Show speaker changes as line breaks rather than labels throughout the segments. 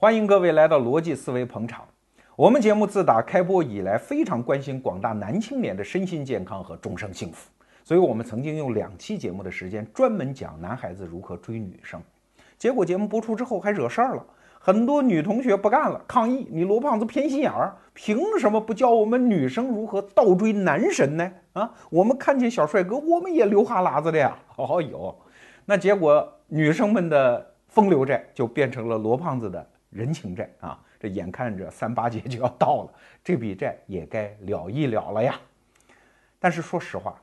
欢迎各位来到逻辑思维捧场。我们节目自打开播以来，非常关心广大男青年的身心健康和终生幸福，所以我们曾经用两期节目的时间专门讲男孩子如何追女生。结果节目播出之后还惹事儿了，很多女同学不干了，抗议你罗胖子偏心眼儿，凭什么不教我们女生如何倒追男神呢？啊，我们看见小帅哥，我们也流哈喇子的呀。哦哟，那结果女生们的风流债就变成了罗胖子的。人情债啊，这眼看着三八节就要到了，这笔债也该了一了了呀。但是说实话，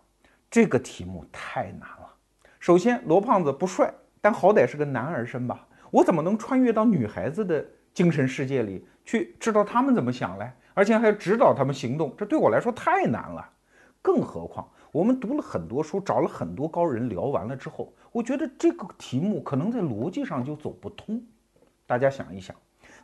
这个题目太难了。首先，罗胖子不帅，但好歹是个男儿身吧？我怎么能穿越到女孩子的精神世界里去，知道他们怎么想嘞？而且还指导他们行动，这对我来说太难了。更何况，我们读了很多书，找了很多高人聊完了之后，我觉得这个题目可能在逻辑上就走不通。大家想一想，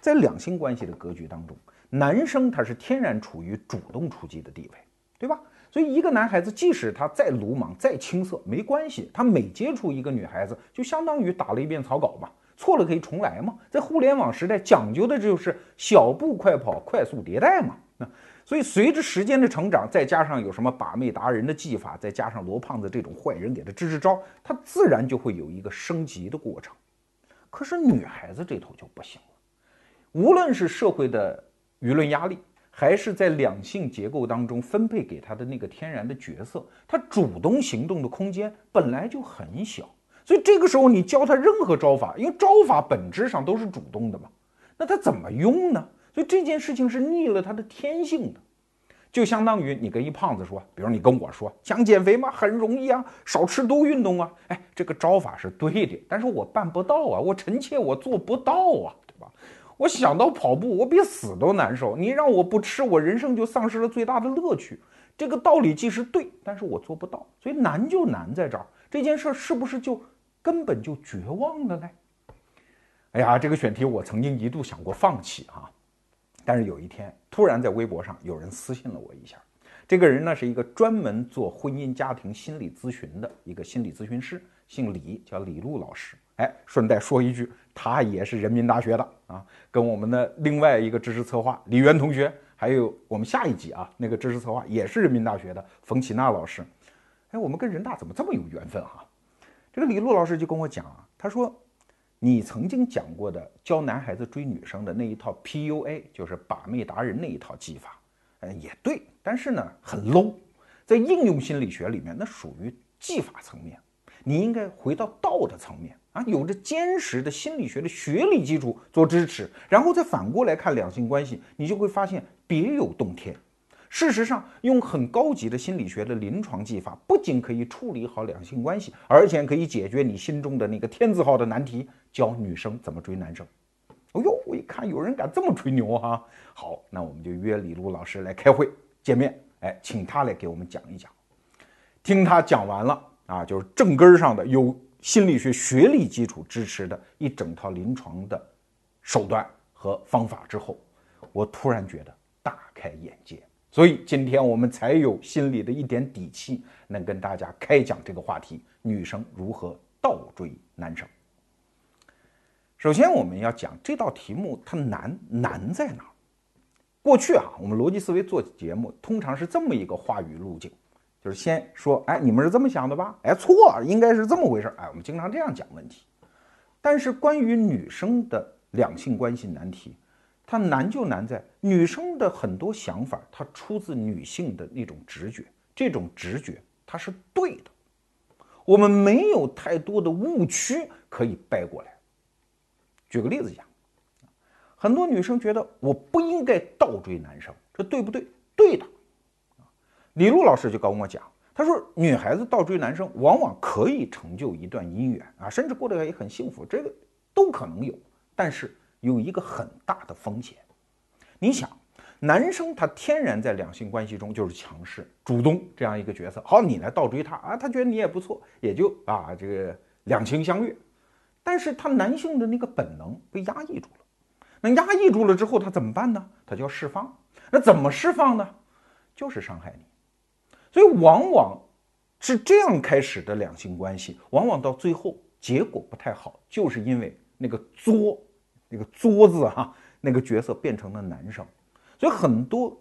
在两性关系的格局当中，男生他是天然处于主动出击的地位，对吧？所以一个男孩子即使他再鲁莽、再青涩，没关系，他每接触一个女孩子，就相当于打了一遍草稿嘛，错了可以重来嘛。在互联网时代，讲究的就是小步快跑、快速迭代嘛。那所以随着时间的成长，再加上有什么把妹达人的技法，再加上罗胖子这种坏人给他支支招，他自然就会有一个升级的过程。可是女孩子这头就不行了，无论是社会的舆论压力，还是在两性结构当中分配给她的那个天然的角色，她主动行动的空间本来就很小，所以这个时候你教她任何招法，因为招法本质上都是主动的嘛，那她怎么用呢？所以这件事情是逆了她的天性的。就相当于你跟一胖子说，比如你跟我说想减肥吗？很容易啊，少吃多运动啊。哎，这个招法是对的，但是我办不到啊，我臣妾我做不到啊，对吧？我想到跑步，我比死都难受。你让我不吃，我人生就丧失了最大的乐趣。这个道理既是对，但是我做不到，所以难就难在这儿。这件事是不是就根本就绝望了呢？哎呀，这个选题我曾经一度想过放弃啊。但是有一天，突然在微博上有人私信了我一下。这个人呢是一个专门做婚姻家庭心理咨询的一个心理咨询师，姓李，叫李璐老师。哎，顺带说一句，他也是人民大学的啊，跟我们的另外一个知识策划李媛同学，还有我们下一集啊那个知识策划也是人民大学的冯启娜老师。哎，我们跟人大怎么这么有缘分哈？这个李璐老师就跟我讲啊，他说。你曾经讲过的教男孩子追女生的那一套 PUA，就是把妹达人那一套技法，嗯，也对，但是呢，很 low，在应用心理学里面，那属于技法层面，你应该回到道的层面啊，有着坚实的心理学的学理基础做支持，然后再反过来看两性关系，你就会发现别有洞天。事实上，用很高级的心理学的临床技法，不仅可以处理好两性关系，而且可以解决你心中的那个天字号的难题，教女生怎么追男生。哦呦，我一看有人敢这么吹牛哈，好，那我们就约李璐老师来开会见面，哎，请他来给我们讲一讲。听他讲完了啊，就是正根上的有心理学学历基础支持的一整套临床的手段和方法之后，我突然觉得大开眼界。所以今天我们才有心里的一点底气，能跟大家开讲这个话题：女生如何倒追男生。首先，我们要讲这道题目它难难在哪儿？过去啊，我们逻辑思维做节目通常是这么一个话语路径，就是先说，哎，你们是这么想的吧？哎，错，应该是这么回事。哎，我们经常这样讲问题。但是关于女生的两性关系难题。它难就难在女生的很多想法，它出自女性的那种直觉，这种直觉它是对的，我们没有太多的误区可以掰过来。举个例子讲，很多女生觉得我不应该倒追男生，这对不对？对的。李璐老师就跟我讲，他说女孩子倒追男生往往可以成就一段姻缘啊，甚至过得也很幸福，这个都可能有，但是。有一个很大的风险，你想，男生他天然在两性关系中就是强势、主动这样一个角色。好，你来倒追他啊，他觉得你也不错，也就啊这个两情相悦。但是他男性的那个本能被压抑住了，那压抑住了之后，他怎么办呢？他就要释放。那怎么释放呢？就是伤害你。所以往往是这样开始的两性关系，往往到最后结果不太好，就是因为那个作。那个作字哈那个角色变成了男生，所以很多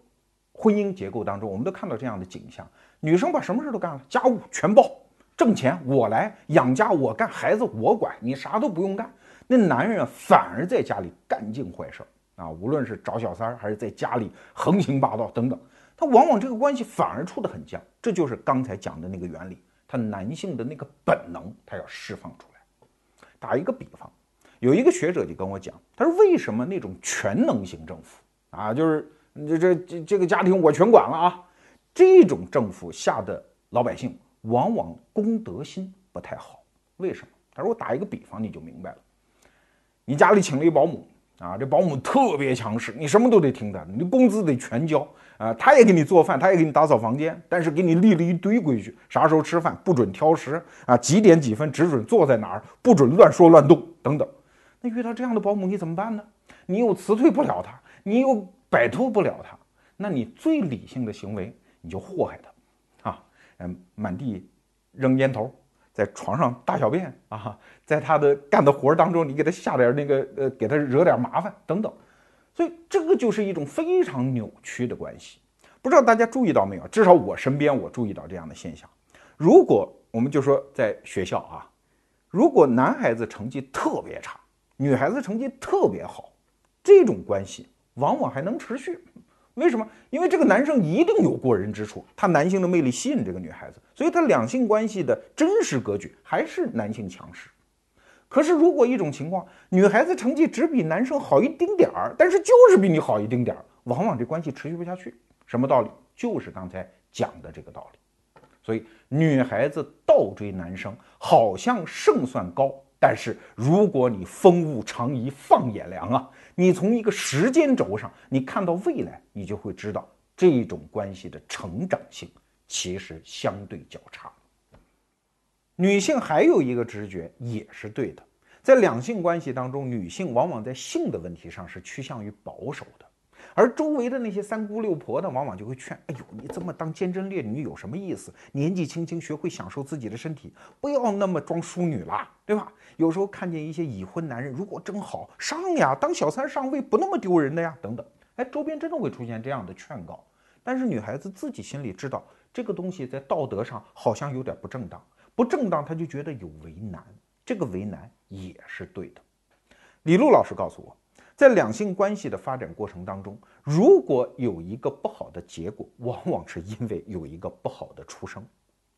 婚姻结构当中，我们都看到这样的景象：女生把什么事都干了，家务全包，挣钱我来养家我干，孩子我管，你啥都不用干。那男人反而在家里干尽坏事啊，无论是找小三儿还是在家里横行霸道等等，他往往这个关系反而处得很僵。这就是刚才讲的那个原理，他男性的那个本能他要释放出来。打一个比方，有一个学者就跟我讲，他说为什么那种全能型政府啊，就是这这这这个家庭我全管了啊，这种政府下的老百姓往往公德心不太好。为什么？他说我打一个比方你就明白了。你家里请了一保姆啊，这保姆特别强势，你什么都得听她，你工资得全交啊，她也给你做饭，她也给你打扫房间，但是给你立了一堆规矩，啥时候吃饭不准挑食啊，几点几分只准坐在哪儿，不准乱说乱动等等。那遇到这样的保姆你怎么办呢？你又辞退不了她，你又摆脱不了她，那你最理性的行为你就祸害她啊，嗯，满地扔烟头。在床上大小便啊，在他的干的活当中，你给他下点那个呃，给他惹点麻烦等等，所以这个就是一种非常扭曲的关系。不知道大家注意到没有？至少我身边我注意到这样的现象。如果我们就说在学校啊，如果男孩子成绩特别差，女孩子成绩特别好，这种关系往往还能持续。为什么？因为这个男生一定有过人之处，他男性的魅力吸引这个女孩子，所以他两性关系的真实格局还是男性强势。可是如果一种情况，女孩子成绩只比男生好一丁点儿，但是就是比你好一丁点儿，往往这关系持续不下去。什么道理？就是刚才讲的这个道理。所以女孩子倒追男生，好像胜算高。但是如果你风物长宜放眼量啊，你从一个时间轴上，你看到未来，你就会知道这种关系的成长性其实相对较差。女性还有一个直觉也是对的，在两性关系当中，女性往往在性的问题上是趋向于保守的。而周围的那些三姑六婆呢，往往就会劝：“哎呦，你这么当坚贞烈女有什么意思？年纪轻轻学会享受自己的身体，不要那么装淑女啦，对吧？有时候看见一些已婚男人，如果真好上呀，当小三上位不那么丢人的呀，等等。哎，周边真的会出现这样的劝告。但是女孩子自己心里知道，这个东西在道德上好像有点不正当，不正当，她就觉得有为难。这个为难也是对的。李璐老师告诉我。在两性关系的发展过程当中，如果有一个不好的结果，往往是因为有一个不好的出生，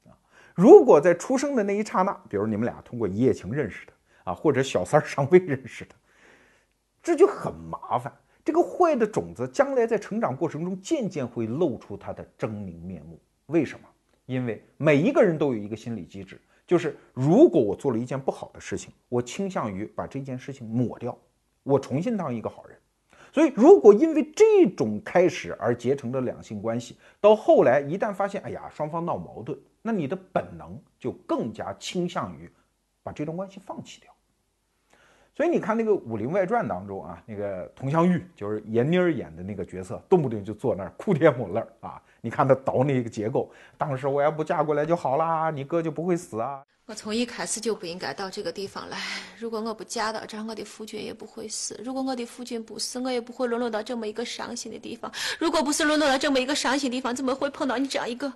啊，如果在出生的那一刹那，比如你们俩通过一夜情认识的，啊，或者小三上位认识的，这就很麻烦。这个坏的种子将来在成长过程中渐渐会露出它的狰狞面目。为什么？因为每一个人都有一个心理机制，就是如果我做了一件不好的事情，我倾向于把这件事情抹掉。我重新当一个好人，所以如果因为这种开始而结成的两性关系，到后来一旦发现，哎呀，双方闹矛盾，那你的本能就更加倾向于把这段关系放弃掉。所以你看那个《武林外传》当中啊，那个佟湘玉就是闫妮儿演的那个角色，动不动就坐那儿哭天抹泪啊。你看他倒那个结构，当时我要不嫁过来就好啦，你哥就不会死啊。
我从一开始就不应该到这个地方来。如果我不嫁到这儿，我的夫君也不会死。如果我的夫君不死，我也不会沦落到这么一个伤心的地方。如果不是沦落到这么一个伤心地方，怎么会碰到你这样一个？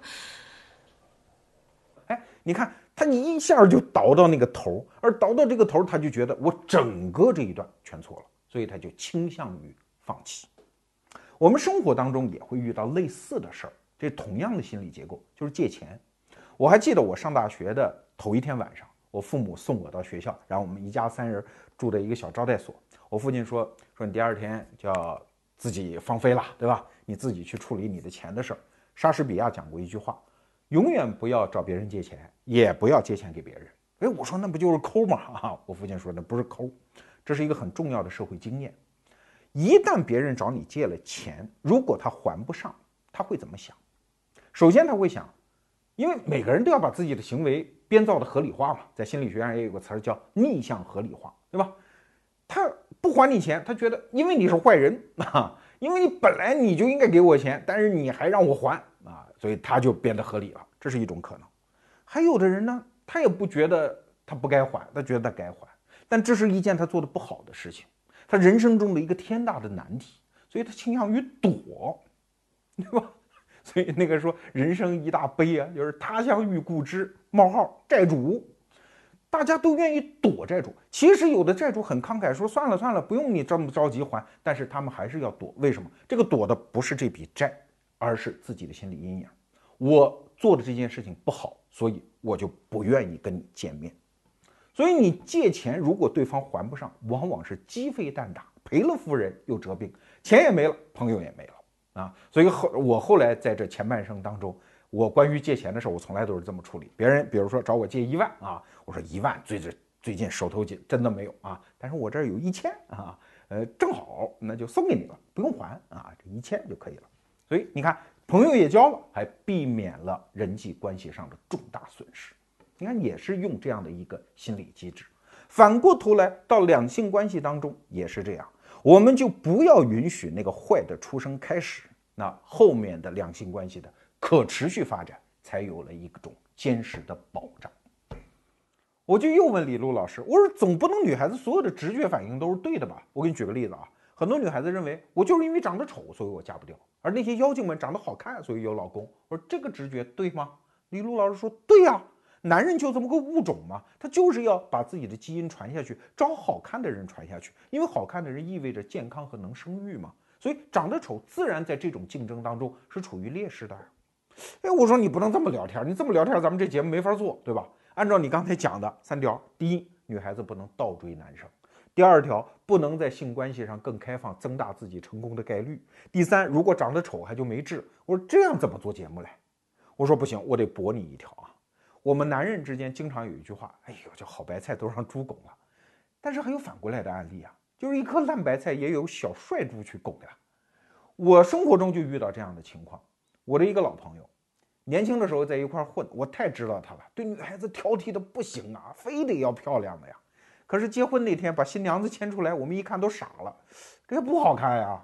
哎，你看他，你一下就倒到那个头，而倒到这个头，他就觉得我整个这一段全错了，所以他就倾向于放弃。我们生活当中也会遇到类似的事儿，这同样的心理结构就是借钱。我还记得我上大学的。头一天晚上，我父母送我到学校，然后我们一家三人住在一个小招待所。我父亲说：“说你第二天就要自己放飞了，对吧？你自己去处理你的钱的事儿。”莎士比亚讲过一句话：“永远不要找别人借钱，也不要借钱给别人。”哎，我说那不就是抠吗？啊，我父亲说那不是抠，这是一个很重要的社会经验。一旦别人找你借了钱，如果他还不上，他会怎么想？首先他会想，因为每个人都要把自己的行为。编造的合理化嘛，在心理学上也有个词儿叫逆向合理化，对吧？他不还你钱，他觉得因为你是坏人 啊，因为你本来你就应该给我钱，但是你还让我还啊，所以他就变得合理了，这是一种可能。还有的人呢，他也不觉得他不该还，他觉得他该还，但这是一件他做的不好的事情，他人生中的一个天大的难题，所以他倾向于躲，对吧？所以那个说人生一大悲啊，就是他乡遇故知冒号债主，大家都愿意躲债主。其实有的债主很慷慨，说算了算了，不用你这么着急还，但是他们还是要躲。为什么？这个躲的不是这笔债，而是自己的心理阴影。我做的这件事情不好，所以我就不愿意跟你见面。所以你借钱，如果对方还不上，往往是鸡飞蛋打，赔了夫人又折兵，钱也没了，朋友也没了啊。所以后我后来在这前半生当中，我关于借钱的事，我从来都是这么处理。别人比如说找我借一万啊，我说一万最最最近手头紧，真的没有啊。但是我这儿有一千啊，呃，正好那就送给你了，不用还啊，这一千就可以了。所以你看，朋友也交了，还避免了人际关系上的重大损失。你看，也是用这样的一个心理机制。反过头来到两性关系当中也是这样，我们就不要允许那个坏的出生开始，那后面的两性关系的可持续发展才有了一种坚实的保障。我就又问李璐老师，我说总不能女孩子所有的直觉反应都是对的吧？我给你举个例子啊，很多女孩子认为我就是因为长得丑，所以我嫁不掉，而那些妖精们长得好看，所以有老公。我说这个直觉对吗？李璐老师说对呀。男人就这么个物种嘛，他就是要把自己的基因传下去，找好看的人传下去，因为好看的人意味着健康和能生育嘛，所以长得丑自然在这种竞争当中是处于劣势的。哎，我说你不能这么聊天，你这么聊天，咱们这节目没法做，对吧？按照你刚才讲的三条：第一，女孩子不能倒追男生；第二条，不能在性关系上更开放，增大自己成功的概率；第三，如果长得丑还就没治。我说这样怎么做节目嘞？我说不行，我得驳你一条啊。我们男人之间经常有一句话，哎呦，这好白菜都让猪拱了。但是还有反过来的案例啊，就是一颗烂白菜也有小帅猪去拱呀。我生活中就遇到这样的情况。我的一个老朋友，年轻的时候在一块混，我太知道他了，对女孩子挑剔的不行啊，非得要漂亮的呀。可是结婚那天把新娘子牵出来，我们一看都傻了，这也不好看呀。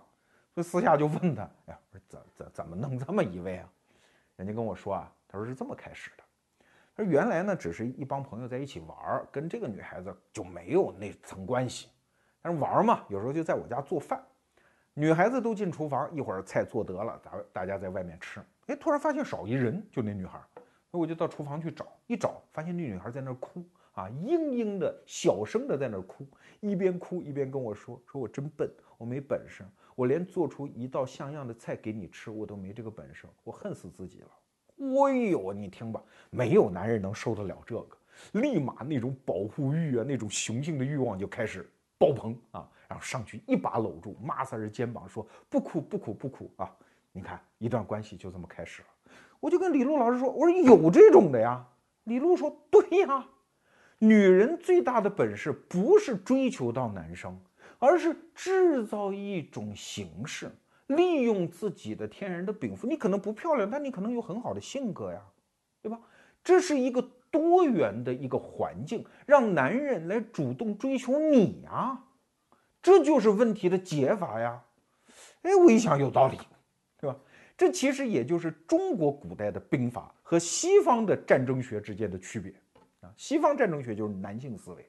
所以私下就问他，哎呀，我说怎怎怎么弄这么一位啊？人家跟我说啊，他说是这么开始的。他说原来呢，只是一帮朋友在一起玩，跟这个女孩子就没有那层关系。但是玩嘛，有时候就在我家做饭，女孩子都进厨房，一会儿菜做得了，咱大家在外面吃。哎，突然发现少一人，就那女孩，那我就到厨房去找，一找发现那女孩在那哭啊，嘤嘤的小声的在那哭，一边哭一边跟我说：“说我真笨，我没本事，我连做出一道像样的菜给你吃，我都没这个本事，我恨死自己了。”哎呦，你听吧，没有男人能受得了这个，立马那种保护欲啊，那种雄性的欲望就开始爆棚啊，然后上去一把搂住马萨尔肩膀，说不哭不哭不哭啊！你看，一段关系就这么开始了。我就跟李璐老师说，我说有这种的呀。李璐说，对呀，女人最大的本事不是追求到男生，而是制造一种形式。利用自己的天然的禀赋，你可能不漂亮，但你可能有很好的性格呀，对吧？这是一个多元的一个环境，让男人来主动追求你呀，这就是问题的解法呀。哎，我一想有道理，对吧？这其实也就是中国古代的兵法和西方的战争学之间的区别啊。西方战争学就是男性思维，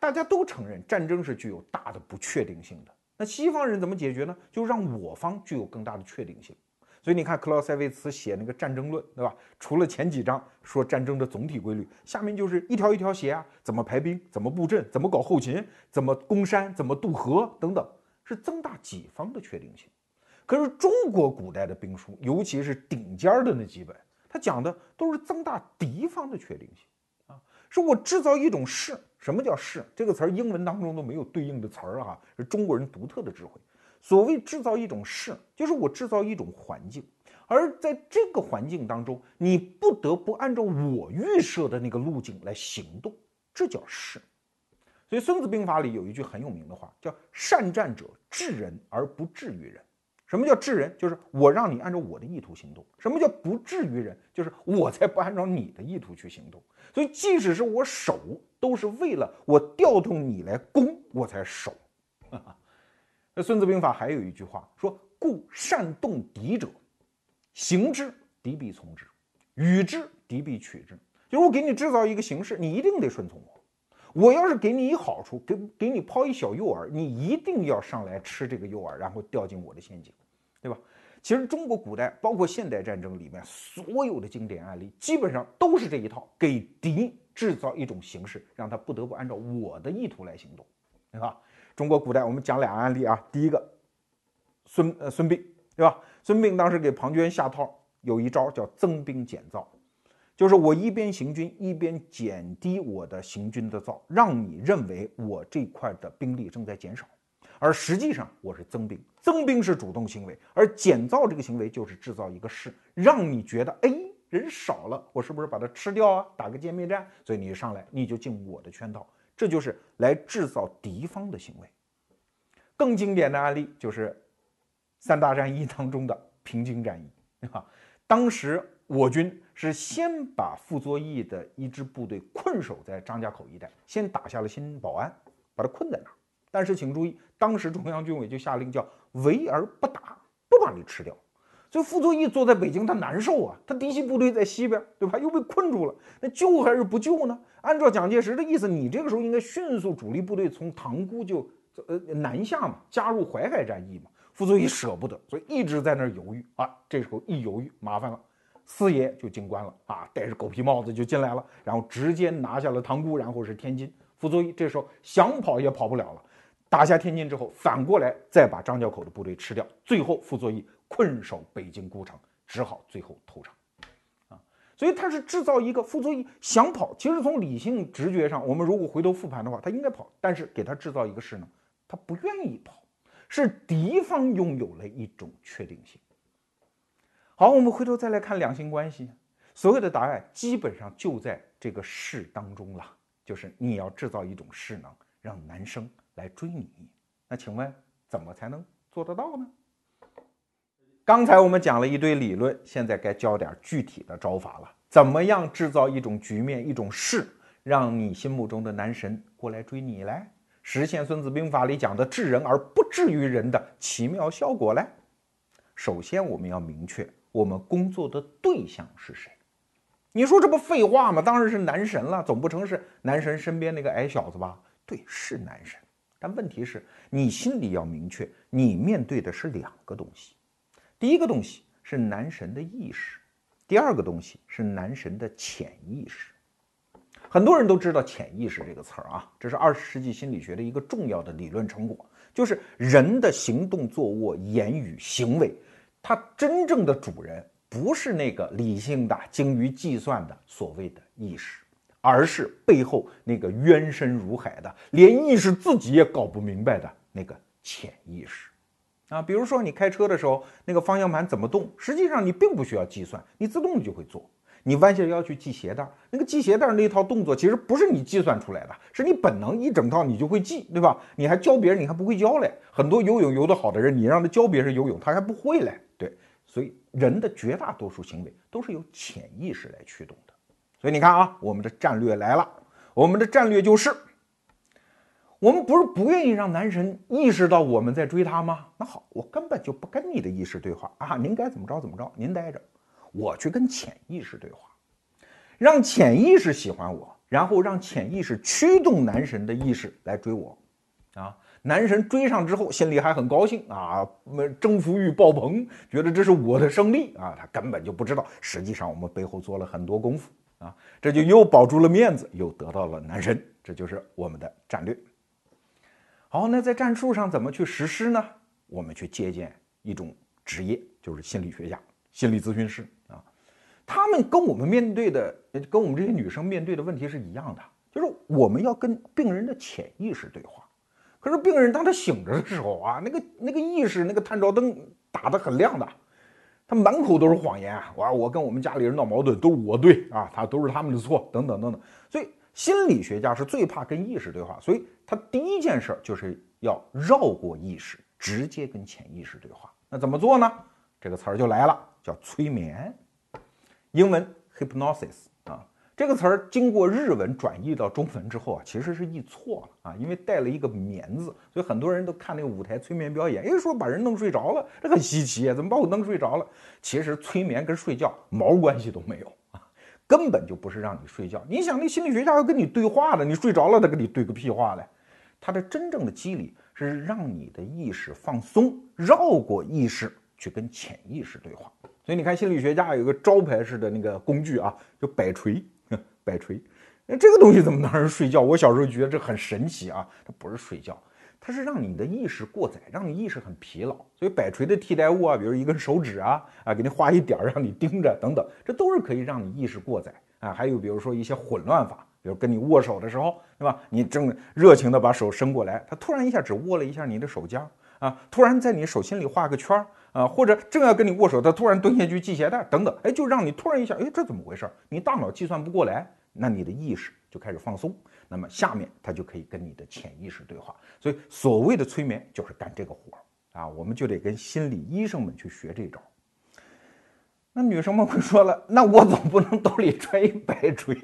大家都承认战争是具有大的不确定性的。那西方人怎么解决呢？就让我方具有更大的确定性。所以你看，克劳塞维茨写那个《战争论》，对吧？除了前几章说战争的总体规律，下面就是一条一条写啊，怎么排兵，怎么布阵，怎么搞后勤，怎么攻山，怎么渡河等等，是增大己方的确定性。可是中国古代的兵书，尤其是顶尖的那几本，它讲的都是增大敌方的确定性啊，是我制造一种势。什么叫势？这个词儿英文当中都没有对应的词儿啊，是中国人独特的智慧。所谓制造一种势，就是我制造一种环境，而在这个环境当中，你不得不按照我预设的那个路径来行动，这叫势。所以《孙子兵法》里有一句很有名的话，叫“善战者治人而不治于人”。什么叫治人？就是我让你按照我的意图行动。什么叫不治于人？就是我才不按照你的意图去行动。所以，即使是我守，都是为了我调动你来攻，我才守。那《孙子兵法》还有一句话说：“故善动敌者，行之，敌必从之；与之，敌必取之。”就是我给你制造一个形式，你一定得顺从我。我要是给你一好处，给给你抛一小诱饵，你一定要上来吃这个诱饵，然后掉进我的陷阱，对吧？其实中国古代包括现代战争里面所有的经典案例，基本上都是这一套，给敌制造一种形式，让他不得不按照我的意图来行动，对吧？中国古代我们讲俩案例啊，第一个孙呃孙膑，对吧？孙膑当时给庞涓下套，有一招叫增兵减灶。就是我一边行军一边减低我的行军的灶，让你认为我这块的兵力正在减少，而实际上我是增兵。增兵是主动行为，而减灶这个行为就是制造一个势，让你觉得哎人少了，我是不是把它吃掉啊？打个歼灭战，所以你上来你就进我的圈套，这就是来制造敌方的行为。更经典的案例就是三大战役当中的平津战役，啊？当时我军。是先把傅作义的一支部队困守在张家口一带，先打下了新保安，把他困在那儿。但是请注意，当时中央军委就下令叫围而不打，不把你吃掉。所以傅作义坐在北京，他难受啊，他嫡系部队在西边，对吧？又被困住了，那救还是不救呢？按照蒋介石的意思，你这个时候应该迅速主力部队从塘沽就呃南下嘛，加入淮海战役嘛。傅作义舍不得，所以一直在那儿犹豫啊。这时候一犹豫，麻烦了。四爷就进关了啊，戴着狗皮帽子就进来了，然后直接拿下了塘沽，然后是天津。傅作义这时候想跑也跑不了了，打下天津之后，反过来再把张家口的部队吃掉，最后傅作义困守北京孤城，只好最后投降。啊，所以他是制造一个傅作义想跑，其实从理性直觉上，我们如果回头复盘的话，他应该跑，但是给他制造一个事呢，他不愿意跑，是敌方拥有了一种确定性。好，我们回头再来看两性关系，所有的答案基本上就在这个势当中了，就是你要制造一种势能，让男生来追你。那请问怎么才能做得到呢？刚才我们讲了一堆理论，现在该教点具体的招法了。怎么样制造一种局面、一种势，让你心目中的男神过来追你来，实现《孙子兵法》里讲的治人而不至于人的奇妙效果来？首先，我们要明确。我们工作的对象是谁？你说这不废话吗？当然是男神了，总不成是男神身边那个矮小子吧？对，是男神。但问题是，你心里要明确，你面对的是两个东西。第一个东西是男神的意识，第二个东西是男神的潜意识。很多人都知道潜意识这个词儿啊，这是二十世纪心理学的一个重要的理论成果，就是人的行动、坐卧、言语、行为。他真正的主人不是那个理性的、精于计算的所谓的意识，而是背后那个渊深如海的、连意识自己也搞不明白的那个潜意识。啊，比如说你开车的时候，那个方向盘怎么动，实际上你并不需要计算，你自动就会做。你弯下腰去系鞋带，那个系鞋带那套动作其实不是你计算出来的，是你本能一整套你就会系，对吧？你还教别人，你还不会教嘞。很多游泳游得好的人，你让他教别人游泳，他还不会嘞。对，所以人的绝大多数行为都是由潜意识来驱动的。所以你看啊，我们的战略来了，我们的战略就是，我们不是不愿意让男神意识到我们在追他吗？那好，我根本就不跟你的意识对话啊，您该怎么着怎么着，您待着。我去跟潜意识对话，让潜意识喜欢我，然后让潜意识驱动男神的意识来追我，啊，男神追上之后心里还很高兴啊，征服欲爆棚，觉得这是我的胜利啊，他根本就不知道，实际上我们背后做了很多功夫啊，这就又保住了面子，又得到了男神，这就是我们的战略。好，那在战术上怎么去实施呢？我们去借鉴一种职业，就是心理学家、心理咨询师啊。他们跟我们面对的，跟我们这些女生面对的问题是一样的，就是我们要跟病人的潜意识对话。可是病人当他醒着的时候啊，那个那个意识那个探照灯打得很亮的，他满口都是谎言啊。我我跟我们家里人闹矛盾都是我对啊，他都是他们的错，等等等等。心理学家是最怕跟意识对话，所以他第一件事就是要绕过意识，直接跟潜意识对话。那怎么做呢？这个词儿就来了，叫催眠。英文 hypnosis 啊，这个词儿经过日文转译到中文之后啊，其实是译错了啊，因为带了一个“眠”字，所以很多人都看那个舞台催眠表演，哎，说把人弄睡着了，这很稀奇啊，怎么把我弄睡着了？其实催眠跟睡觉毛关系都没有，根本就不是让你睡觉。你想，那心理学家要跟你对话的，你睡着了，他跟你对个屁话嘞？他的真正的机理是让你的意识放松，绕过意识去跟潜意识对话。所以你看，心理学家有一个招牌式的那个工具啊，就摆锤，摆锤。那这个东西怎么能让人睡觉？我小时候觉得这很神奇啊，它不是睡觉。它是让你的意识过载，让你意识很疲劳，所以摆锤的替代物啊，比如一根手指啊，啊，给你画一点儿让你盯着等等，这都是可以让你意识过载啊。还有比如说一些混乱法，比如跟你握手的时候，对吧？你正热情的把手伸过来，他突然一下只握了一下你的手尖啊，突然在你手心里画个圈儿啊，或者正要跟你握手，他突然蹲下去系鞋带等等，哎，就让你突然一下，哎，这怎么回事？你大脑计算不过来，那你的意识就开始放松。那么下面他就可以跟你的潜意识对话，所以所谓的催眠就是干这个活儿啊，我们就得跟心理医生们去学这招。那女生们会说了，那我总不能兜里揣一白锤，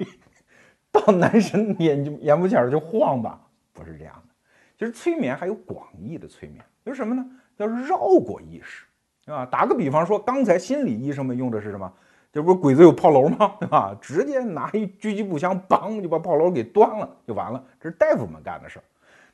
到男神眼睛眼不前就晃吧？不是这样的，其实催眠还有广义的催眠，就是什么呢？叫绕过意识，啊，打个比方说，刚才心理医生们用的是什么？这不是鬼子有炮楼吗？对吧？直接拿一狙击步枪，梆就把炮楼给端了，就完了。这是大夫们干的事儿。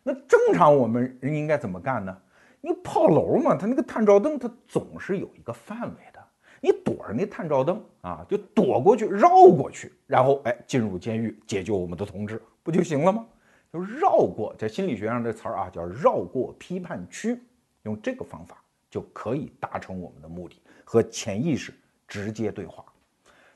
那正常我们人应该怎么干呢？你炮楼嘛，它那个探照灯，它总是有一个范围的。你躲着那探照灯啊，就躲过去，绕过去，然后哎，进入监狱解救我们的同志，不就行了吗？就绕过，在心理学上这词儿啊，叫绕过批判区，用这个方法就可以达成我们的目的，和潜意识直接对话。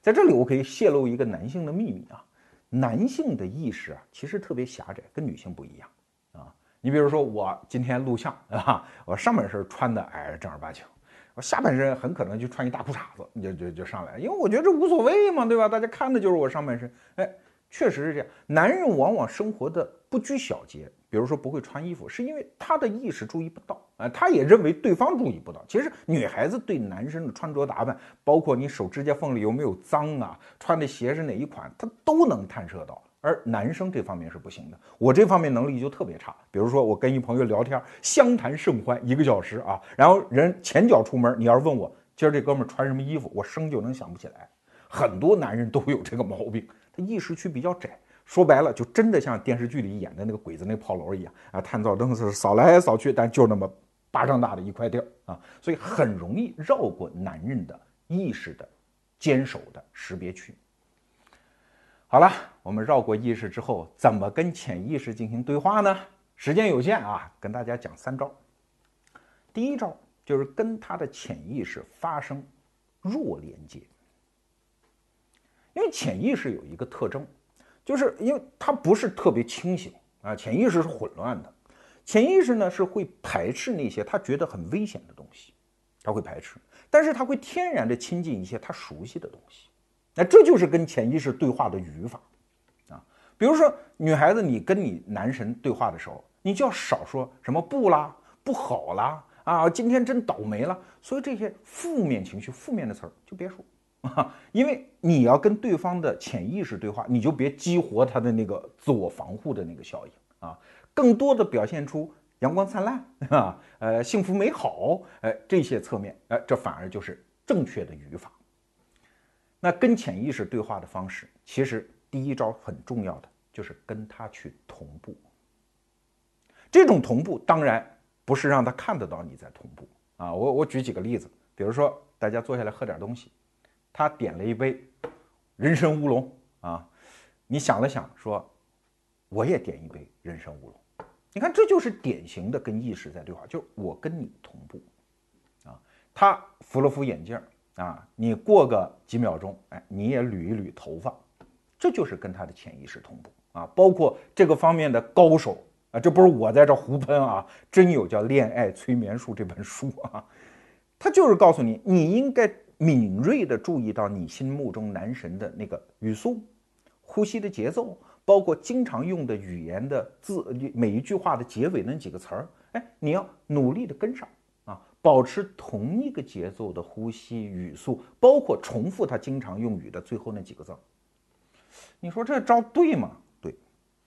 在这里，我可以泄露一个男性的秘密啊，男性的意识啊，其实特别狭窄，跟女性不一样啊。你比如说，我今天录像啊，我上半身穿的哎正儿八经，我下半身很可能就穿一大裤衩子，就就就上来，因为我觉得这无所谓嘛，对吧？大家看的就是我上半身，哎，确实是这样。男人往往生活的不拘小节。比如说不会穿衣服，是因为他的意识注意不到啊，他也认为对方注意不到。其实女孩子对男生的穿着打扮，包括你手指甲缝里有没有脏啊，穿的鞋是哪一款，他都能探测到。而男生这方面是不行的，我这方面能力就特别差。比如说我跟一朋友聊天，相谈甚欢一个小时啊，然后人前脚出门，你要是问我今儿这哥们穿什么衣服，我生就能想不起来。很多男人都有这个毛病，他意识区比较窄。说白了，就真的像电视剧里演的那个鬼子那炮楼一样啊，探照灯是扫来扫去，但就那么巴掌大的一块地儿啊，所以很容易绕过男人的意识的坚守的识别区。好了，我们绕过意识之后，怎么跟潜意识进行对话呢？时间有限啊，跟大家讲三招。第一招就是跟他的潜意识发生弱连接，因为潜意识有一个特征。就是因为他不是特别清醒啊，潜意识是混乱的，潜意识呢是会排斥那些他觉得很危险的东西，他会排斥，但是他会天然的亲近一些他熟悉的东西，那这就是跟潜意识对话的语法啊。比如说女孩子，你跟你男神对话的时候，你就要少说什么不啦、不好啦啊，今天真倒霉了，所以这些负面情绪、负面的词儿就别说。啊，因为你要跟对方的潜意识对话，你就别激活他的那个自我防护的那个效应啊，更多的表现出阳光灿烂啊，呃，幸福美好，哎，这些侧面，哎，这反而就是正确的语法。那跟潜意识对话的方式，其实第一招很重要的就是跟他去同步。这种同步当然不是让他看得到你在同步啊，我我举几个例子，比如说大家坐下来喝点东西。他点了一杯人参乌龙啊，你想了想说，我也点一杯人参乌龙。你看，这就是典型的跟意识在对话，就是我跟你同步啊。他扶了扶眼镜啊，你过个几秒钟，哎，你也捋一捋头发，这就是跟他的潜意识同步啊。包括这个方面的高手啊，这不是我在这胡喷啊，真有叫《恋爱催眠术》这本书啊，他就是告诉你，你应该。敏锐地注意到你心目中男神的那个语速、呼吸的节奏，包括经常用的语言的字，每一句话的结尾那几个词儿，哎，你要努力地跟上啊，保持同一个节奏的呼吸语速，包括重复他经常用语的最后那几个字儿。你说这招对吗？对，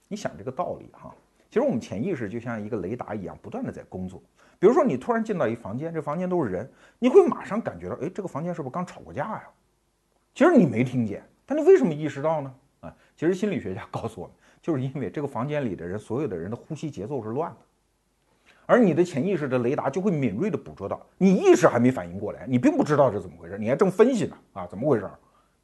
你想这个道理哈。其实我们潜意识就像一个雷达一样，不断的在工作。比如说，你突然进到一房间，这房间都是人，你会马上感觉到，哎，这个房间是不是刚吵过架呀？其实你没听见，但你为什么意识到呢？啊，其实心理学家 告诉我们，就是因为这个房间里的人，所有的人的呼吸节奏是乱的，而你的潜意识的雷达就会敏锐地捕捉到，你意识还没反应过来，你并不知道是怎么回事，你还正分析呢啊，怎么回事？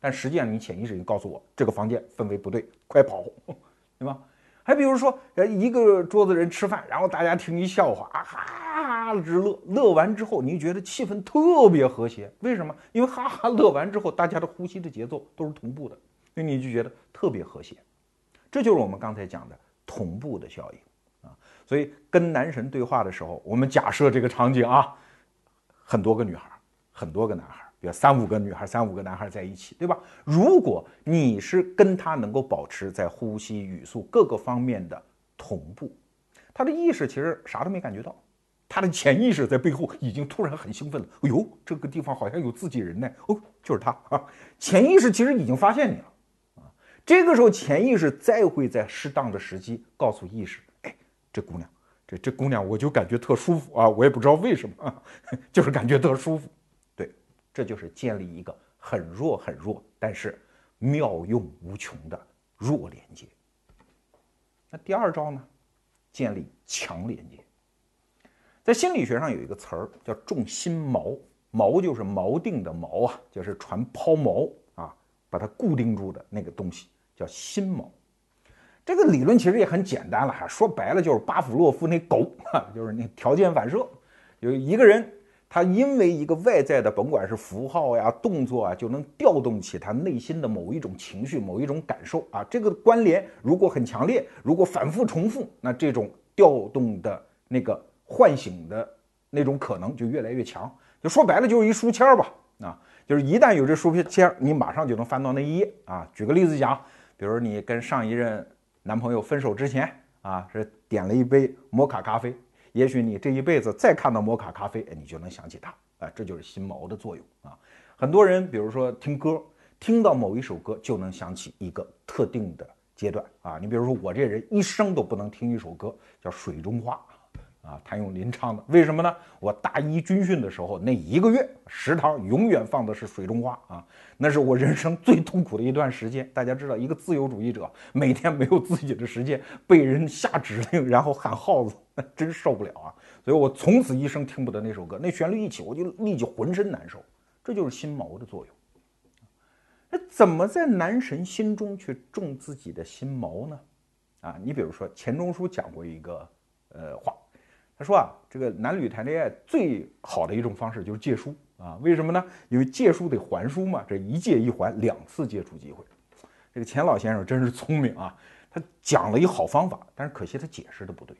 但实际上你潜意识已经告诉我，这个房间氛围不对，快跑，对吧？还比如说，呃，一个桌子人吃饭，然后大家听一笑话，啊哈直乐，乐完之后，你觉得气氛特别和谐，为什么？因为哈哈乐完之后，大家的呼吸的节奏都是同步的，所以你就觉得特别和谐。这就是我们刚才讲的同步的效应啊。所以跟男神对话的时候，我们假设这个场景啊，很多个女孩，很多个男孩。有三五个女孩，三五个男孩在一起，对吧？如果你是跟他能够保持在呼吸、语速各个方面的同步，他的意识其实啥都没感觉到，他的潜意识在背后已经突然很兴奋了。哎呦，这个地方好像有自己人呢！哦，就是他啊！潜意识其实已经发现你了啊！这个时候，潜意识再会在适当的时机告诉意识：哎，这姑娘，这这姑娘，我就感觉特舒服啊！我也不知道为什么，就是感觉特舒服。这就是建立一个很弱很弱，但是妙用无穷的弱连接。那第二招呢？建立强连接。在心理学上有一个词儿叫“重心锚”，锚就是锚定的锚啊，就是船抛锚啊，把它固定住的那个东西叫心锚。这个理论其实也很简单了哈，说白了就是巴甫洛夫那狗哈，就是那条件反射，有一个人。他因为一个外在的，甭管是符号呀、动作啊，就能调动起他内心的某一种情绪、某一种感受啊。这个关联如果很强烈，如果反复重复，那这种调动的那个唤醒的那种可能就越来越强。就说白了，就是一书签儿吧。啊，就是一旦有这书签儿，你马上就能翻到那一页啊。举个例子讲，比如你跟上一任男朋友分手之前啊，是点了一杯摩卡咖啡。也许你这一辈子再看到摩卡咖啡，哎，你就能想起它，哎，这就是心锚的作用啊。很多人，比如说听歌，听到某一首歌就能想起一个特定的阶段啊。你比如说我这人一生都不能听一首歌，叫《水中花》。啊，谭咏麟唱的，为什么呢？我大一军训的时候，那一个月食堂永远放的是《水中花》啊，那是我人生最痛苦的一段时间。大家知道，一个自由主义者每天没有自己的时间，被人下指令，然后喊号子，那真受不了啊！所以我从此一生听不得那首歌，那旋律一起，我就立即浑身难受。这就是心锚的作用。那怎么在男神心中去种自己的心锚呢？啊，你比如说钱钟书讲过一个呃话。他说啊，这个男女谈恋爱最好的一种方式就是借书啊，为什么呢？因为借书得还书嘛，这一借一还，两次接触机会。这个钱老先生真是聪明啊，他讲了一好方法，但是可惜他解释的不对。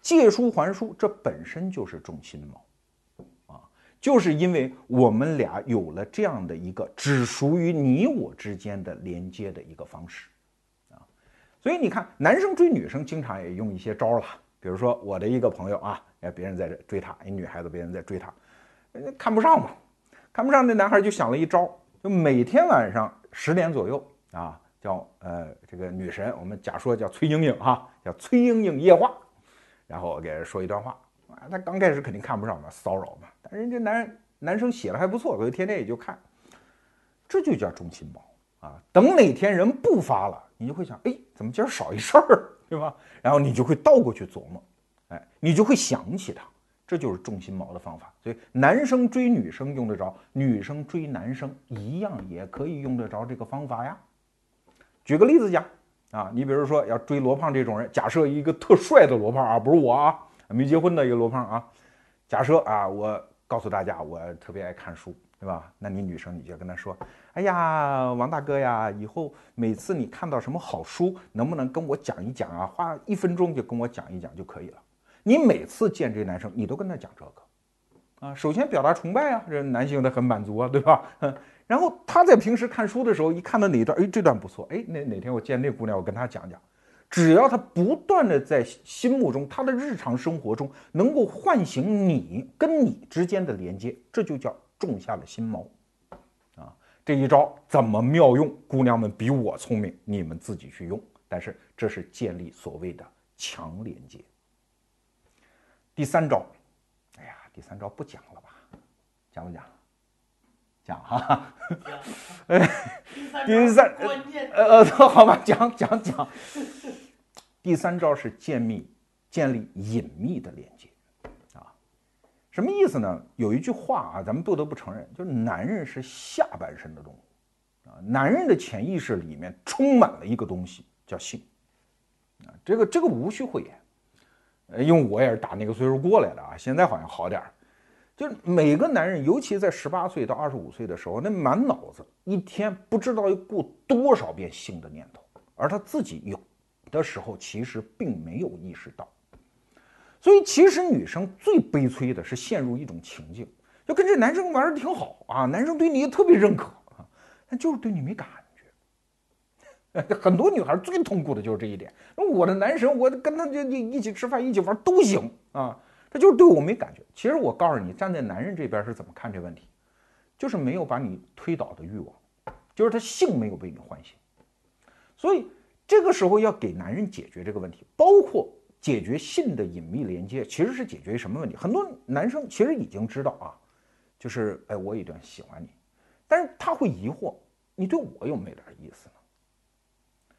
借书还书，这本身就是重心锚啊，就是因为我们俩有了这样的一个只属于你我之间的连接的一个方式啊，所以你看，男生追女生经常也用一些招了。比如说我的一个朋友啊，哎，别人在这追她，一女孩子，别人在追她，看不上嘛，看不上那男孩就想了一招，就每天晚上十点左右啊，叫呃这个女神，我们假说叫崔莺莺哈，叫崔莺莺夜话，然后我给人说一段话啊，他刚开始肯定看不上嘛，骚扰嘛，但人家男男生写的还不错，所以天天也就看，这就叫中心锚啊，等哪天人不发了，你就会想，哎，怎么今儿少一事儿？对吧？然后你就会倒过去琢磨，哎，你就会想起他，这就是重心锚的方法。所以男生追女生用得着，女生追男生一样也可以用得着这个方法呀。举个例子讲啊，你比如说要追罗胖这种人，假设一个特帅的罗胖啊，不是我啊，没结婚的一个罗胖啊，假设啊，我告诉大家，我特别爱看书。对吧？那你女生你就跟他说：“哎呀，王大哥呀，以后每次你看到什么好书，能不能跟我讲一讲啊？花一分钟就跟我讲一讲就可以了。你每次见这男生，你都跟他讲这个，啊，首先表达崇拜啊，这男性他很满足啊，对吧？然后他在平时看书的时候，一看到哪一段，哎，这段不错，哎，那哪天我见那姑娘，我跟她讲讲。只要他不断的在心目中，他的日常生活中能够唤醒你跟你之间的连接，这就叫。”种下了心锚，啊，这一招怎么妙用？姑娘们比我聪明，你们自己去用。但是这是建立所谓的强连接。第三招，哎呀，第三招不讲了吧？讲不讲？讲哈。
哎第三
呃呃，好吧，讲讲讲。第三招是建立，建立隐秘的连接，啊，什么意思呢？有一句话啊，咱们不得不承认，就是男人是下半身的动物，啊，男人的潜意识里面充满了一个东西叫性，啊，这个这个无需讳言，呃，因为我也是打那个岁数过来的啊，现在好像好点儿，就每个男人，尤其在十八岁到二十五岁的时候，那满脑子一天不知道要过多少遍性的念头，而他自己有。的时候，其实并没有意识到，所以其实女生最悲催的是陷入一种情境，就跟这男生玩的挺好啊，男生对你也特别认可啊，但就是对你没感觉。很多女孩最痛苦的就是这一点。那我的男神，我跟他就一起吃饭、一起玩都行啊，他就是对我没感觉。其实我告诉你，站在男人这边是怎么看这问题，就是没有把你推倒的欲望，就是他性没有被你唤醒，所以。这个时候要给男人解决这个问题，包括解决性的隐秘连接，其实是解决什么问题？很多男生其实已经知道啊，就是哎，我一段喜欢你，但是他会疑惑，你对我有没点意思呢？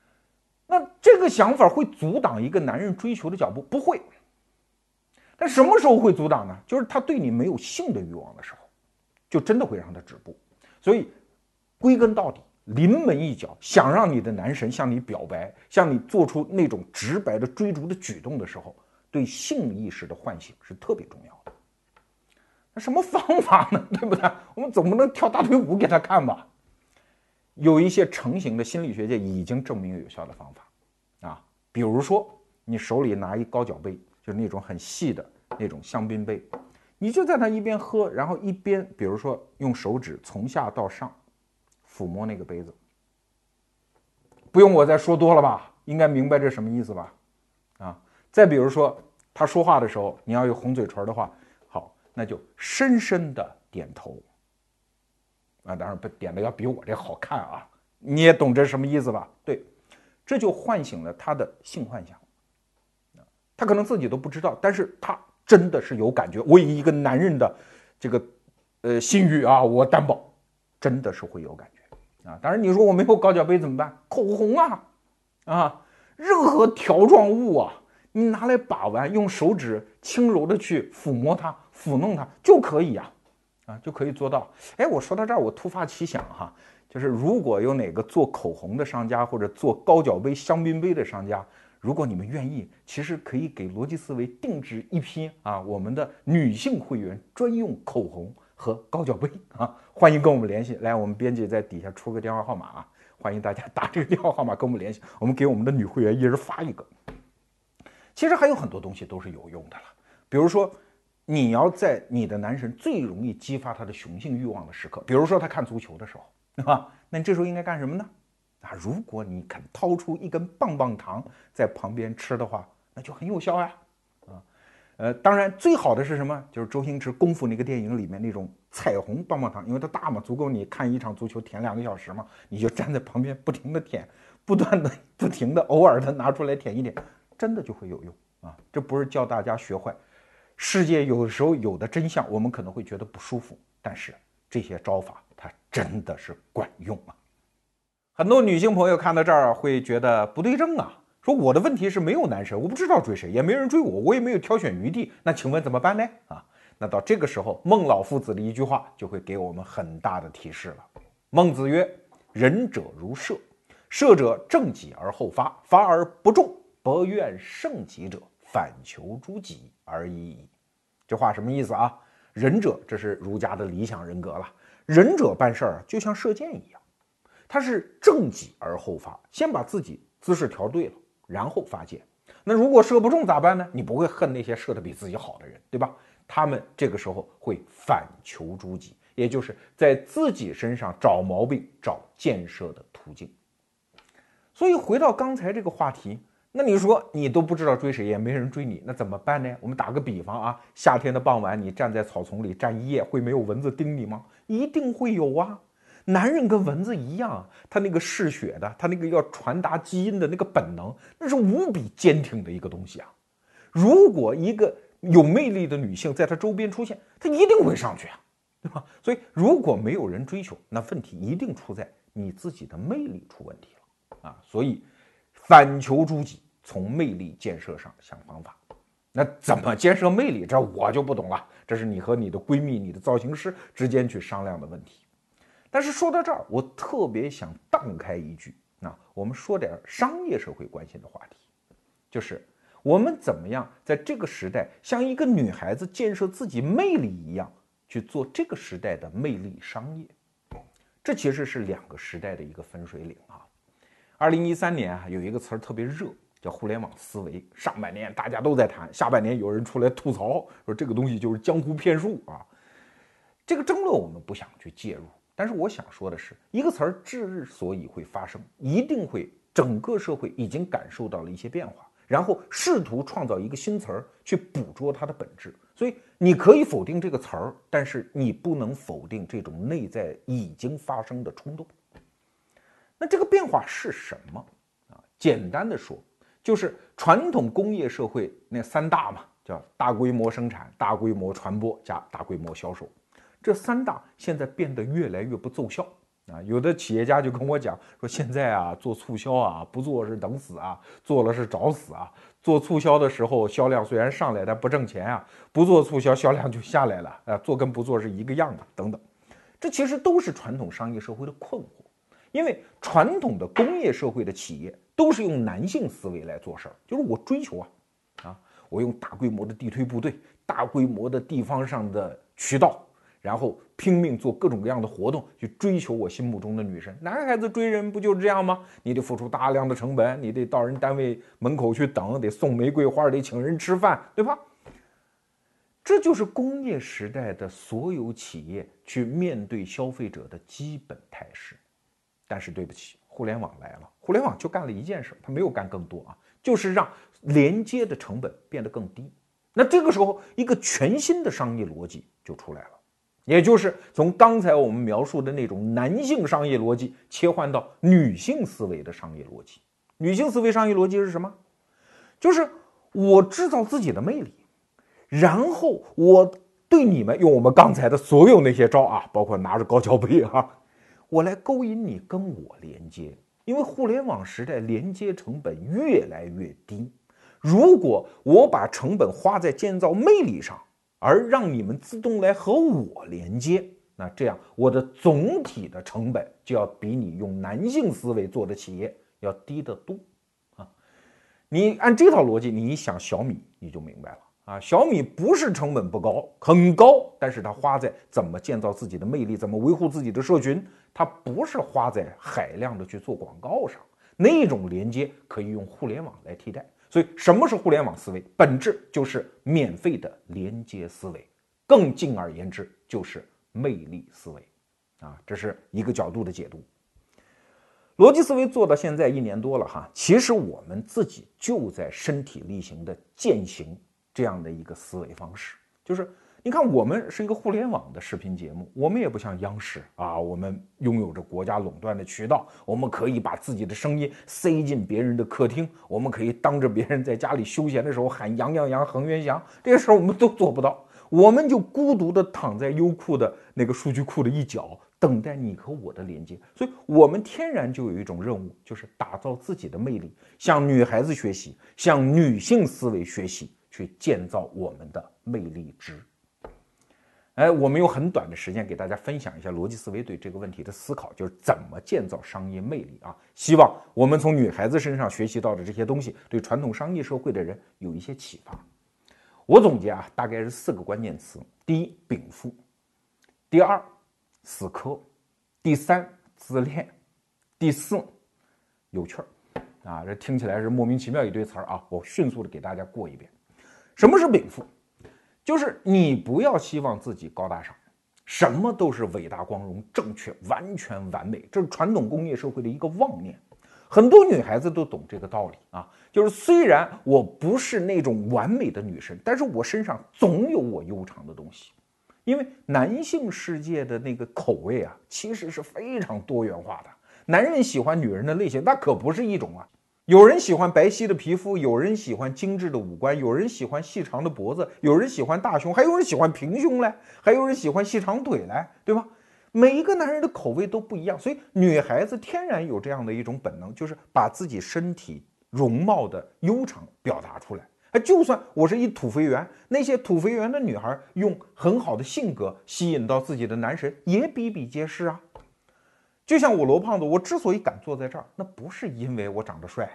那这个想法会阻挡一个男人追求的脚步？不会。但什么时候会阻挡呢？就是他对你没有性的欲望的时候，就真的会让他止步。所以，归根到底。临门一脚，想让你的男神向你表白，向你做出那种直白的追逐的举动的时候，对性意识的唤醒是特别重要的。那什么方法呢？对不对？我们总不能跳大腿舞给他看吧？有一些成型的心理学界已经证明有效的方法啊，比如说你手里拿一高脚杯，就是那种很细的那种香槟杯，你就在那一边喝，然后一边，比如说用手指从下到上。抚摸那个杯子，不用我再说多了吧？应该明白这什么意思吧？啊，再比如说他说话的时候，你要有红嘴唇的话，好，那就深深的点头。啊，当然不点的要比我这好看啊，你也懂这什么意思吧？对，这就唤醒了他的性幻想。他可能自己都不知道，但是他真的是有感觉。我以一个男人的这个呃信誉啊，我担保，真的是会有感觉。啊，当然你说我没有高脚杯怎么办？口红啊，啊，任何条状物啊，你拿来把玩，用手指轻柔的去抚摸它、抚弄它就可以呀，啊，就可以做到。哎，我说到这儿，我突发奇想哈，就是如果有哪个做口红的商家或者做高脚杯、香槟杯的商家，如果你们愿意，其实可以给逻辑思维定制一批啊，我们的女性会员专用口红。和高脚杯啊，欢迎跟我们联系。来，我们编辑在底下出个电话号码啊，欢迎大家打这个电话号码跟我们联系。我们给我们的女会员一人发一个。其实还有很多东西都是有用的了，比如说，你要在你的男神最容易激发他的雄性欲望的时刻，比如说他看足球的时候，对吧？那你这时候应该干什么呢？啊，如果你肯掏出一根棒棒糖在旁边吃的话，那就很有效呀。呃，当然最好的是什么？就是周星驰功夫那个电影里面那种彩虹棒棒糖，因为它大嘛，足够你看一场足球舔两个小时嘛。你就站在旁边不停的舔，不断的、不停的、偶尔的拿出来舔一点，真的就会有用啊！这不是教大家学坏，世界有时候有的真相，我们可能会觉得不舒服，但是这些招法它真的是管用啊！很多女性朋友看到这儿会觉得不对症啊。说我的问题是没有男神，我不知道追谁，也没人追我，我也没有挑选余地。那请问怎么办呢？啊，那到这个时候，孟老夫子的一句话就会给我们很大的提示了。孟子曰：“仁者如射，射者正己而后发，发而不中，不愿胜己者，反求诸己而已矣。”这话什么意思啊？仁者，这是儒家的理想人格了。仁者办事儿就像射箭一样，他是正己而后发，先把自己姿势调对了。然后发箭，那如果射不中咋办呢？你不会恨那些射得比自己好的人，对吧？他们这个时候会反求诸己，也就是在自己身上找毛病、找建设的途径。所以回到刚才这个话题，那你说你都不知道追谁，也没人追你，那怎么办呢？我们打个比方啊，夏天的傍晚，你站在草丛里站一夜，会没有蚊子叮你吗？一定会有啊。男人跟蚊子一样，他那个嗜血的，他那个要传达基因的那个本能，那是无比坚挺的一个东西啊。如果一个有魅力的女性在他周边出现，他一定会上去啊，对吧？所以如果没有人追求，那问题一定出在你自己的魅力出问题了啊！所以反求诸己，从魅力建设上想方法。那怎么建设魅力？这我就不懂了，这是你和你的闺蜜、你的造型师之间去商量的问题。但是说到这儿，我特别想荡开一句，那我们说点商业社会关心的话题，就是我们怎么样在这个时代像一个女孩子建设自己魅力一样。去做这个时代的魅力商业，这其实是两个时代的一个分水岭啊。二零一三年啊，有一个词儿特别热，叫互联网思维。上半年大家都在谈，下半年有人出来吐槽，说这个东西就是江湖骗术啊。这个争论我们不想去介入，但是我想说的是，一个词儿之所以会发生，一定会整个社会已经感受到了一些变化。然后试图创造一个新词儿去捕捉它的本质，所以你可以否定这个词儿，但是你不能否定这种内在已经发生的冲动。那这个变化是什么啊？简单的说，就是传统工业社会那三大嘛，叫大规模生产、大规模传播加大规模销售，这三大现在变得越来越不奏效。啊，有的企业家就跟我讲说，现在啊做促销啊，不做是等死啊，做了是找死啊。做促销的时候销量虽然上来，但不挣钱啊；不做促销销量就下来了啊。做跟不做是一个样的，等等。这其实都是传统商业社会的困惑，因为传统的工业社会的企业都是用男性思维来做事儿，就是我追求啊啊，我用大规模的地推部队，大规模的地方上的渠道。然后拼命做各种各样的活动，去追求我心目中的女神。男孩子追人不就是这样吗？你得付出大量的成本，你得到人单位门口去等，得送玫瑰花，得请人吃饭，对吧？这就是工业时代的所有企业去面对消费者的基本态势。但是对不起，互联网来了，互联网就干了一件事，它没有干更多啊，就是让连接的成本变得更低。那这个时候，一个全新的商业逻辑就出来了。也就是从刚才我们描述的那种男性商业逻辑切换到女性思维的商业逻辑。女性思维商业逻辑是什么？就是我制造自己的魅力，然后我对你们用我们刚才的所有那些招啊，包括拿着高脚杯啊，我来勾引你跟我连接。因为互联网时代连接成本越来越低，如果我把成本花在建造魅力上。而让你们自动来和我连接，那这样我的总体的成本就要比你用男性思维做的企业要低得多啊！你按这套逻辑，你想小米，你就明白了啊！小米不是成本不高，很高，但是它花在怎么建造自己的魅力，怎么维护自己的社群，它不是花在海量的去做广告上，那种连接可以用互联网来替代。所以，什么是互联网思维？本质就是免费的连接思维，更进而言之，就是魅力思维。啊，这是一个角度的解读。逻辑思维做到现在一年多了哈，其实我们自己就在身体力行的践行这样的一个思维方式，就是。你看，我们是一个互联网的视频节目，我们也不像央视啊，我们拥有着国家垄断的渠道，我们可以把自己的声音塞进别人的客厅，我们可以当着别人在家里休闲的时候喊“杨洋洋，恒源祥”，这些事儿我们都做不到，我们就孤独地躺在优酷的那个数据库的一角，等待你和我的连接。所以，我们天然就有一种任务，就是打造自己的魅力，向女孩子学习，向女性思维学习，去建造我们的魅力值。哎，我们用很短的时间给大家分享一下逻辑思维对这个问题的思考，就是怎么建造商业魅力啊！希望我们从女孩子身上学习到的这些东西，对传统商业社会的人有一些启发。我总结啊，大概是四个关键词：第一，禀赋；第二，死磕；第三，自恋；第四，有趣儿。啊，这听起来是莫名其妙一堆词儿啊！我迅速的给大家过一遍。什么是禀赋？就是你不要希望自己高大上，什么都是伟大、光荣、正确、完全完美，这是传统工业社会的一个妄念。很多女孩子都懂这个道理啊，就是虽然我不是那种完美的女神，但是我身上总有我悠长的东西。因为男性世界的那个口味啊，其实是非常多元化的。男人喜欢女人的类型，那可不是一种啊。有人喜欢白皙的皮肤，有人喜欢精致的五官，有人喜欢细长的脖子，有人喜欢大胸，还有人喜欢平胸嘞，还有人喜欢细长腿嘞，对吧？每一个男人的口味都不一样，所以女孩子天然有这样的一种本能，就是把自己身体容貌的悠长表达出来。哎，就算我是一土肥圆，那些土肥圆的女孩用很好的性格吸引到自己的男神也比比皆是啊。就像我罗胖子，我之所以敢坐在这儿，那不是因为我长得帅，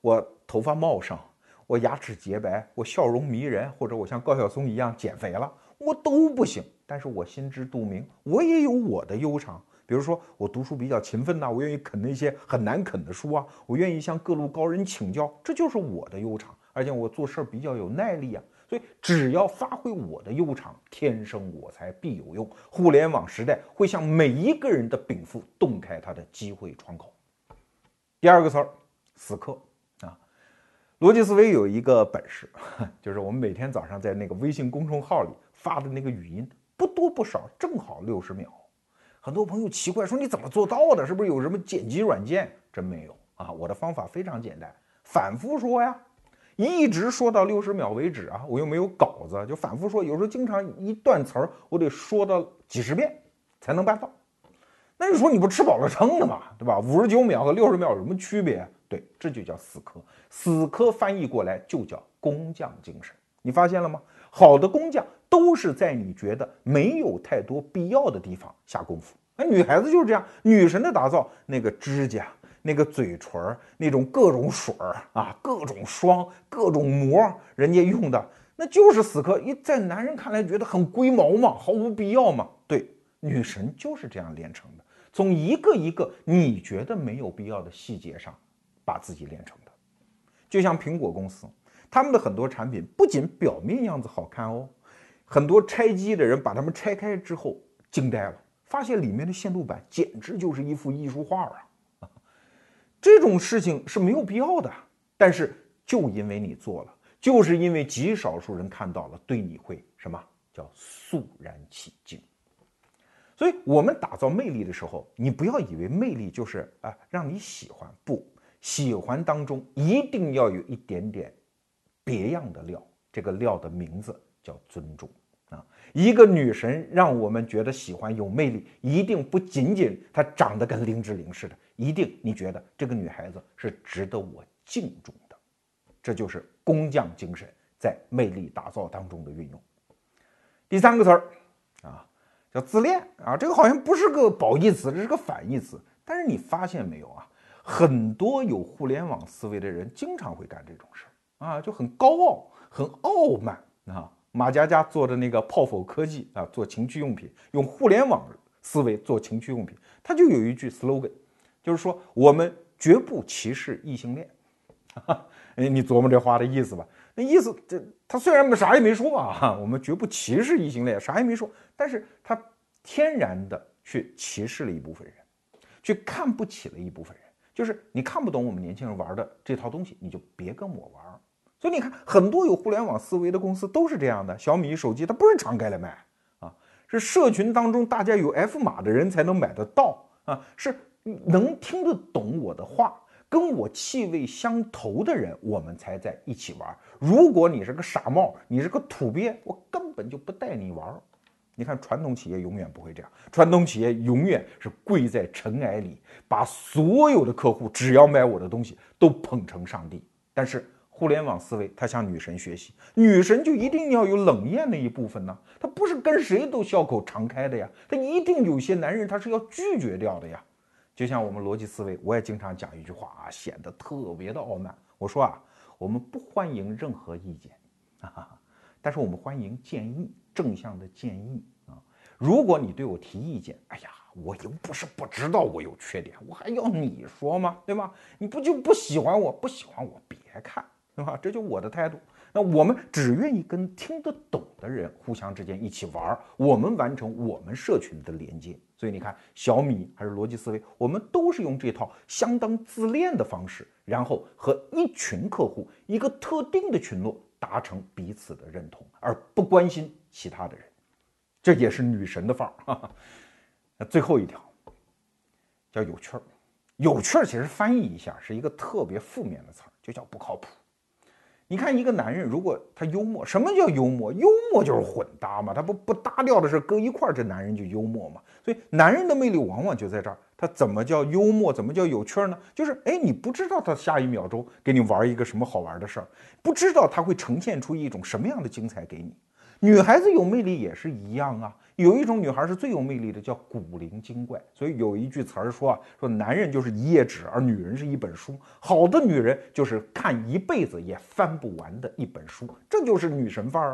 我头发茂盛，我牙齿洁白，我笑容迷人，或者我像高晓松一样减肥了，我都不行。但是我心知肚明，我也有我的悠长。比如说，我读书比较勤奋呐，我愿意啃那些很难啃的书啊，我愿意向各路高人请教，这就是我的悠长。而且我做事儿比较有耐力啊，所以只要发挥我的优长，天生我材必有用。互联网时代会向每一个人的禀赋洞开他的机会窗口。第二个词儿，死磕啊！逻辑思维有一个本事，就是我们每天早上在那个微信公众号里发的那个语音，不多不少，正好六十秒。很多朋友奇怪说你怎么做到的？是不是有什么剪辑软件？真没有啊！我的方法非常简单，反复说呀。一直说到六十秒为止啊！我又没有稿子，就反复说。有时候经常一段词儿，我得说到几十遍才能办到。那你说你不吃饱了撑的嘛，对吧？五十九秒和六十秒有什么区别？对，这就叫死磕。死磕翻译过来就叫工匠精神。你发现了吗？好的工匠都是在你觉得没有太多必要的地方下功夫。那女孩子就是这样，女神的打造，那个指甲。那个嘴唇，那种各种水儿啊，各种霜，各种膜，人家用的那就是死磕。一在男人看来觉得很龟毛嘛，毫无必要嘛。对，女神就是这样练成的，从一个一个你觉得没有必要的细节上，把自己练成的。就像苹果公司，他们的很多产品不仅表面样子好看哦，很多拆机的人把它们拆开之后惊呆了，发现里面的线路板简直就是一幅艺术画啊。这种事情是没有必要的，但是就因为你做了，就是因为极少数人看到了，对你会什么叫肃然起敬。所以，我们打造魅力的时候，你不要以为魅力就是啊让你喜欢，不喜欢当中一定要有一点点别样的料，这个料的名字叫尊重啊。一个女神让我们觉得喜欢有魅力，一定不仅仅她长得跟林志玲似的。一定，你觉得这个女孩子是值得我敬重的，这就是工匠精神在魅力打造当中的运用。第三个词儿啊，叫自恋啊，这个好像不是个褒义词，这是个反义词。但是你发现没有啊？很多有互联网思维的人经常会干这种事儿啊，就很高傲、很傲慢啊。马佳佳做的那个泡否科技啊，做情趣用品，用互联网思维做情趣用品，他就有一句 slogan。就是说，我们绝不歧视异性恋。哎，你琢磨这话的意思吧？那意思，这他虽然啥也没说啊，我们绝不歧视异性恋，啥也没说，但是他天然的去歧视了一部分人，去看不起了一部分人。就是你看不懂我们年轻人玩的这套东西，你就别跟我玩。所以你看，很多有互联网思维的公司都是这样的。小米手机它不是敞开来卖啊，是社群当中大家有 F 码的人才能买得到啊，是。能听得懂我的话，跟我气味相投的人，我们才在一起玩。如果你是个傻帽，你是个土鳖，我根本就不带你玩。你看，传统企业永远不会这样，传统企业永远是跪在尘埃里，把所有的客户只要买我的东西都捧成上帝。但是互联网思维，它向女神学习，女神就一定要有冷艳的一部分呢？她不是跟谁都笑口常开的呀，她一定有些男人他是要拒绝掉的呀。就像我们逻辑思维，我也经常讲一句话啊，显得特别的傲慢。我说啊，我们不欢迎任何意见，啊，但是我们欢迎建议，正向的建议啊。如果你对我提意见，哎呀，我又不是不知道我有缺点，我还要你说吗？对吧？你不就不喜欢我？不喜欢我别看，对吧？这就我的态度。那我们只愿意跟听得懂的人互相之间一起玩儿，我们完成我们社群的连接。所以你看，小米还是逻辑思维，我们都是用这套相当自恋的方式，然后和一群客户一个特定的群落达成彼此的认同，而不关心其他的人。这也是女神的范儿。那最后一条叫有趣儿，有趣儿其实翻译一下是一个特别负面的词儿，就叫不靠谱。你看一个男人，如果他幽默，什么叫幽默？幽默就是混搭嘛，他不不搭调的事搁一块儿，这男人就幽默嘛。所以男人的魅力往往就在这儿，他怎么叫幽默？怎么叫有趣儿呢？就是哎，你不知道他下一秒钟给你玩一个什么好玩的事儿，不知道他会呈现出一种什么样的精彩给你。女孩子有魅力也是一样啊，有一种女孩是最有魅力的，叫古灵精怪。所以有一句词儿说啊，说男人就是一页纸，而女人是一本书。好的女人就是看一辈子也翻不完的一本书，这就是女神范儿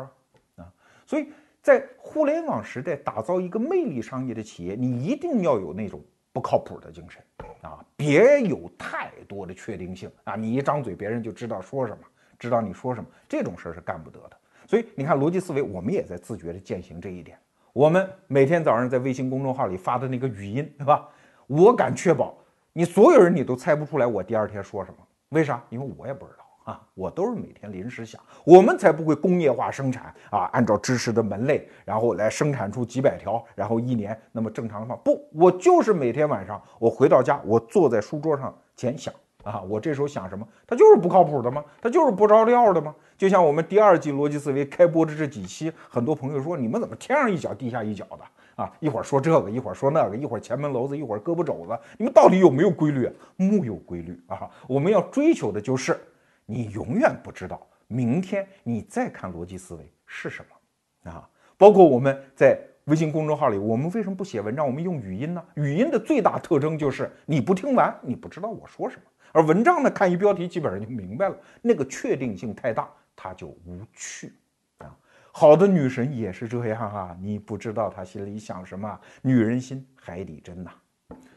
啊啊！所以在互联网时代打造一个魅力商业的企业，你一定要有那种不靠谱的精神啊，别有太多的确定性啊！你一张嘴，别人就知道说什么，知道你说什么，这种事儿是干不得的。所以你看，逻辑思维，我们也在自觉地践行这一点。我们每天早上在微信公众号里发的那个语音，对吧？我敢确保，你所有人你都猜不出来我第二天说什么。为啥？因为我也不知道啊，我都是每天临时想。我们才不会工业化生产啊，按照知识的门类，然后来生产出几百条，然后一年那么正常的话，不，我就是每天晚上我回到家，我坐在书桌上前想。啊，我这时候想什么？他就是不靠谱的吗？他就是不着调的吗？就像我们第二季逻辑思维开播的这几期，很多朋友说你们怎么天上一脚地下一脚的啊？一会儿说这个，一会儿说那个，一会儿前门楼子，一会儿胳膊肘子，你们到底有没有规律？木有规律啊！我们要追求的就是你永远不知道明天你再看逻辑思维是什么啊！包括我们在微信公众号里，我们为什么不写文章？我们用语音呢？语音的最大特征就是你不听完，你不知道我说什么。而文章呢，看一标题基本上就明白了，那个确定性太大，它就无趣啊。好的女神也是这样啊，你不知道她心里想什么，女人心海底针呐。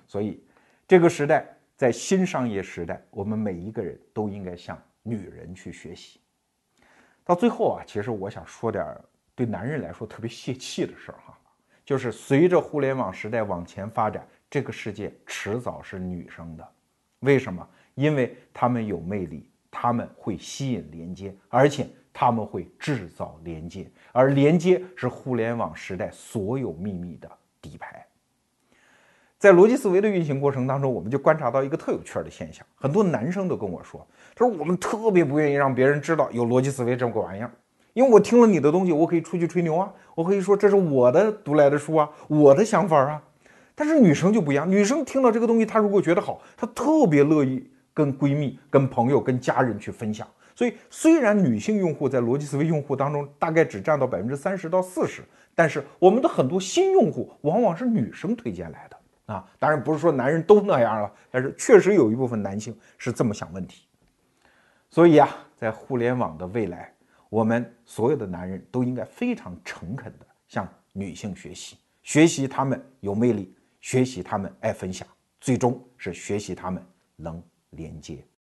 所以，这个时代在新商业时代，我们每一个人都应该向女人去学习。到最后啊，其实我想说点对男人来说特别泄气的事儿哈，就是随着互联网时代往前发展，这个世界迟早是女生的，为什么？因为他们有魅力，他们会吸引连接，而且他们会制造连接，而连接是互联网时代所有秘密的底牌。在逻辑思维的运行过程当中，我们就观察到一个特有趣的现象，很多男生都跟我说：“他说我们特别不愿意让别人知道有逻辑思维这么个玩意儿，因为我听了你的东西，我可以出去吹牛啊，我可以说这是我的读来的书啊，我的想法啊。但是女生就不一样，女生听到这个东西，她如果觉得好，她特别乐意。”跟闺蜜、跟朋友、跟家人去分享，所以虽然女性用户在逻辑思维用户当中大概只占到百分之三十到四十，但是我们的很多新用户往往是女生推荐来的啊。当然不是说男人都那样了，但是确实有一部分男性是这么想问题。所以啊，在互联网的未来，我们所有的男人都应该非常诚恳的向女性学习，学习他们有魅力，学习他们爱分享，最终是学习他们能。连接。